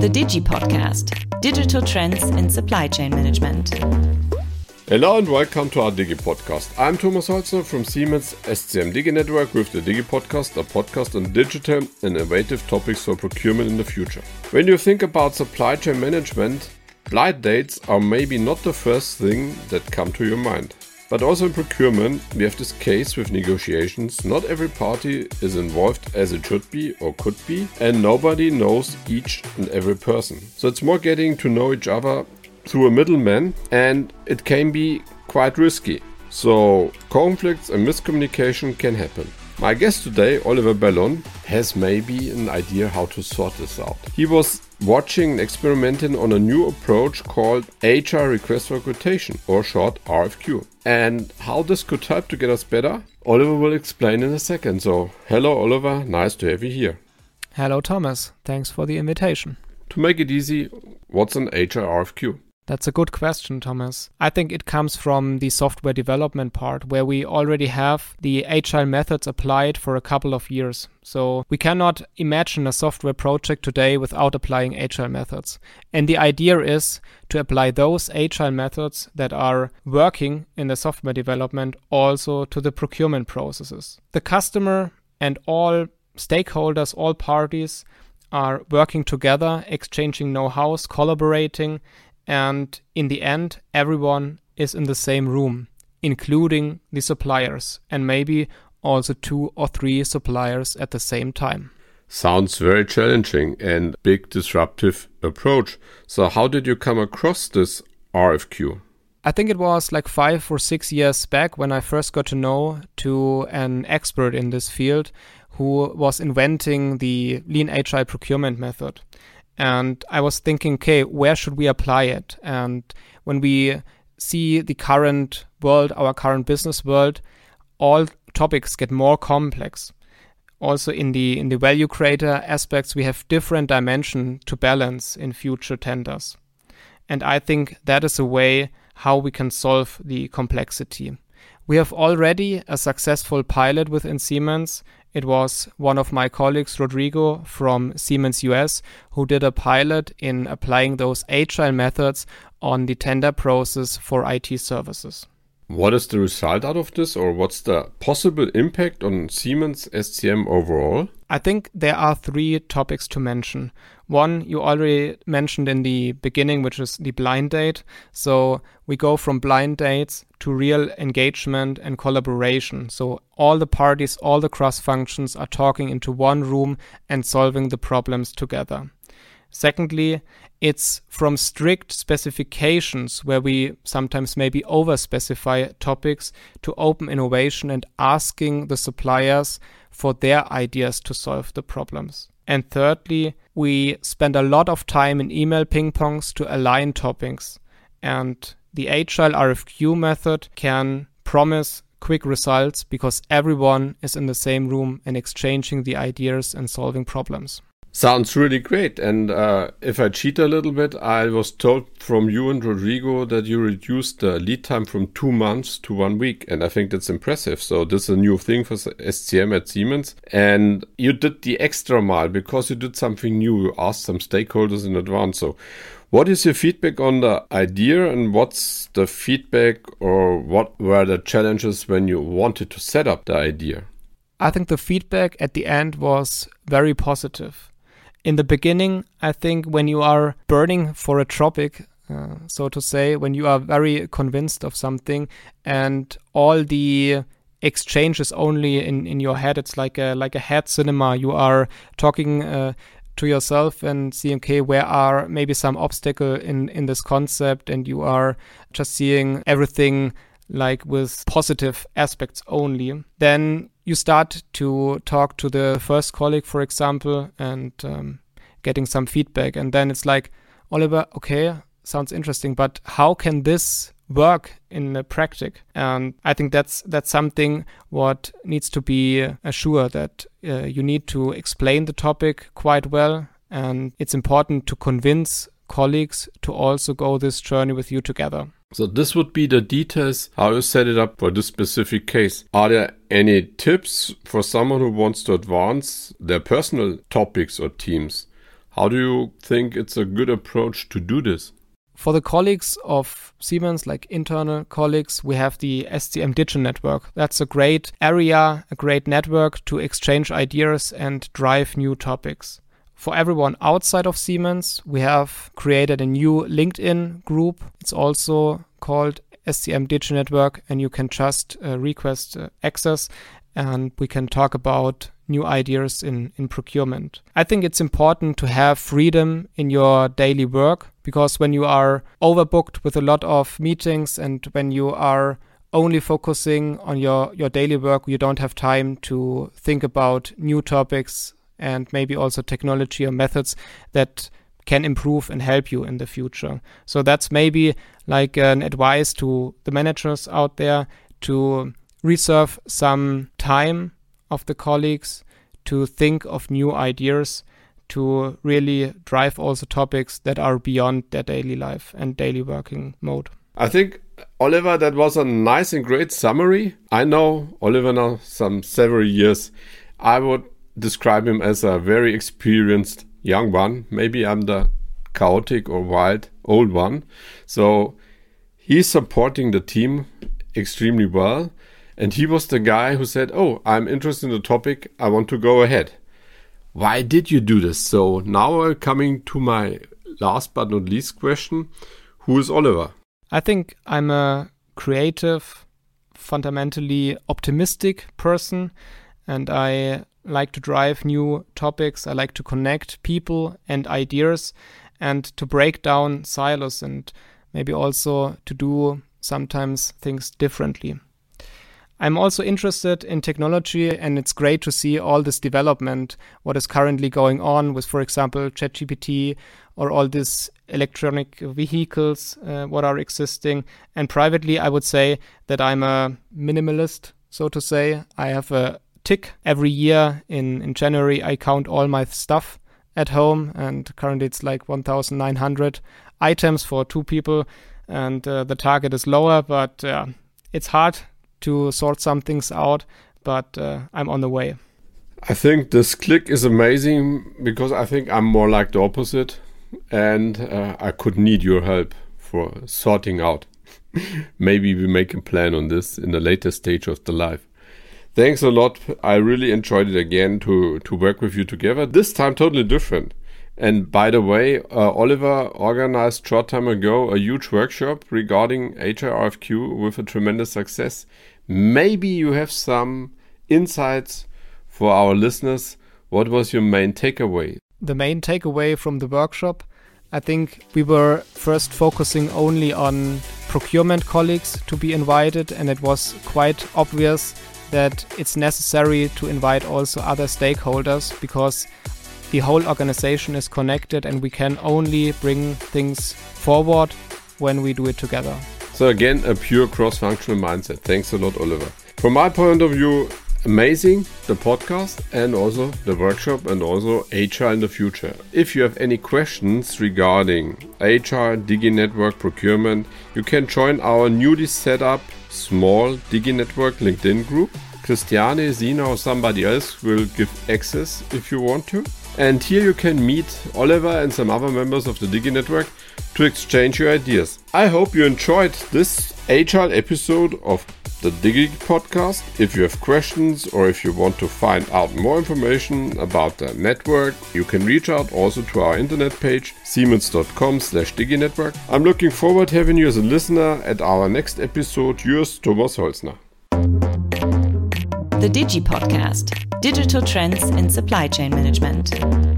the Digi Podcast Digital Trends in Supply Chain Management. Hello and welcome to our Digi Podcast. I'm Thomas Holzner from Siemens SCM Digi Network with the Digi Podcast, a podcast on digital and innovative topics for procurement in the future. When you think about supply chain management, blind dates are maybe not the first thing that come to your mind. But also in procurement, we have this case with negotiations. Not every party is involved as it should be or could be, and nobody knows each and every person. So it's more getting to know each other through a middleman, and it can be quite risky. So conflicts and miscommunication can happen. My guest today, Oliver Bellon, has maybe an idea how to sort this out. He was watching and experimenting on a new approach called agile Request for Quotation, or short RFQ. And how this could help to get us better, Oliver will explain in a second. So, hello, Oliver, nice to have you here. Hello, Thomas. Thanks for the invitation. To make it easy, what's an agile RFQ? That's a good question, Thomas. I think it comes from the software development part where we already have the agile methods applied for a couple of years. So we cannot imagine a software project today without applying agile methods. And the idea is to apply those agile methods that are working in the software development also to the procurement processes. The customer and all stakeholders, all parties are working together, exchanging know hows, collaborating, and in the end, everyone is in the same room, including the suppliers, and maybe also two or three suppliers at the same time. Sounds very challenging and big disruptive approach. So how did you come across this RFQ? I think it was like five or six years back when I first got to know to an expert in this field who was inventing the lean agile procurement method. And I was thinking, okay, where should we apply it? And when we see the current world, our current business world, all topics get more complex. Also in the in the value creator aspects, we have different dimension to balance in future tenders. And I think that is a way how we can solve the complexity. We have already a successful pilot within Siemens it was one of my colleagues, Rodrigo from Siemens US, who did a pilot in applying those agile methods on the tender process for IT services. What is the result out of this, or what's the possible impact on Siemens SCM overall? I think there are three topics to mention. One you already mentioned in the beginning, which is the blind date. So we go from blind dates to real engagement and collaboration. So all the parties, all the cross functions are talking into one room and solving the problems together. Secondly, it's from strict specifications where we sometimes maybe over specify topics to open innovation and asking the suppliers for their ideas to solve the problems. And thirdly, we spend a lot of time in email ping pongs to align topics. And the agile RFQ method can promise quick results because everyone is in the same room and exchanging the ideas and solving problems. Sounds really great. And uh, if I cheat a little bit, I was told from you and Rodrigo that you reduced the lead time from two months to one week. And I think that's impressive. So this is a new thing for SCM at Siemens. And you did the extra mile because you did something new. You asked some stakeholders in advance. So what is your feedback on the idea and what's the feedback or what were the challenges when you wanted to set up the idea? I think the feedback at the end was very positive in the beginning, I think when you are burning for a topic, uh, so to say, when you are very convinced of something and all the exchange is only in, in your head, it's like a like a head cinema. You are talking uh, to yourself and seeing, okay, where are maybe some obstacle in in this concept, and you are just seeing everything like with positive aspects only. Then you start to talk to the first colleague, for example, and um, getting some feedback. And then it's like, Oliver, okay, sounds interesting, but how can this work in the practice? And I think that's that's something what needs to be assured that uh, you need to explain the topic quite well, and it's important to convince colleagues to also go this journey with you together. So this would be the details how you set it up for this specific case. Are there any tips for someone who wants to advance their personal topics or teams? How do you think it's a good approach to do this? For the colleagues of Siemens, like internal colleagues, we have the SCM Digital Network. That's a great area, a great network to exchange ideas and drive new topics. For everyone outside of Siemens, we have created a new LinkedIn group. It's also called SCM Digital Network, and you can just uh, request uh, access and we can talk about new ideas in, in procurement. I think it's important to have freedom in your daily work because when you are overbooked with a lot of meetings and when you are only focusing on your, your daily work, you don't have time to think about new topics and maybe also technology or methods that can improve and help you in the future. So that's maybe like an advice to the managers out there to reserve some time of the colleagues to think of new ideas to really drive also topics that are beyond their daily life and daily working mode. I think Oliver, that was a nice and great summary. I know Oliver now some several years. I would describe him as a very experienced young one. Maybe I'm the chaotic or wild old one. So he's supporting the team extremely well. And he was the guy who said, Oh, I'm interested in the topic. I want to go ahead. Why did you do this? So now we're coming to my last but not least question Who is Oliver? I think I'm a creative, fundamentally optimistic person, and I like to drive new topics. I like to connect people and ideas and to break down silos and maybe also to do sometimes things differently. I'm also interested in technology, and it's great to see all this development, what is currently going on with, for example, ChatGPT or all these electronic vehicles, uh, what are existing. And privately, I would say that I'm a minimalist, so to say. I have a tick every year in, in January, I count all my stuff at home, and currently it's like 1,900 items for two people, and uh, the target is lower, but uh, it's hard to sort some things out, but uh, I'm on the way. I think this click is amazing because I think I'm more like the opposite, and uh, I could need your help for sorting out. Maybe we make a plan on this in the later stage of the life. Thanks a lot. I really enjoyed it again to to work with you together. This time totally different. And by the way, uh, Oliver organized short time ago a huge workshop regarding agile RFQ with a tremendous success. Maybe you have some insights for our listeners. What was your main takeaway? The main takeaway from the workshop, I think we were first focusing only on procurement colleagues to be invited, and it was quite obvious that it's necessary to invite also other stakeholders because the whole organization is connected and we can only bring things forward when we do it together. So, again, a pure cross functional mindset. Thanks a lot, Oliver. From my point of view, amazing the podcast and also the workshop and also agile in the future. If you have any questions regarding agile, Digi Network procurement, you can join our newly set up small Digi Network LinkedIn group. Christiane, Zina, or somebody else will give access if you want to. And here you can meet Oliver and some other members of the Digi network to exchange your ideas. I hope you enjoyed this agile episode of the Digi podcast. If you have questions or if you want to find out more information about the network, you can reach out also to our internet page siemens.com slash diginetwork. I'm looking forward to having you as a listener at our next episode. Yours, Thomas Holzner. The Digi Podcast Digital Trends in Supply Chain Management.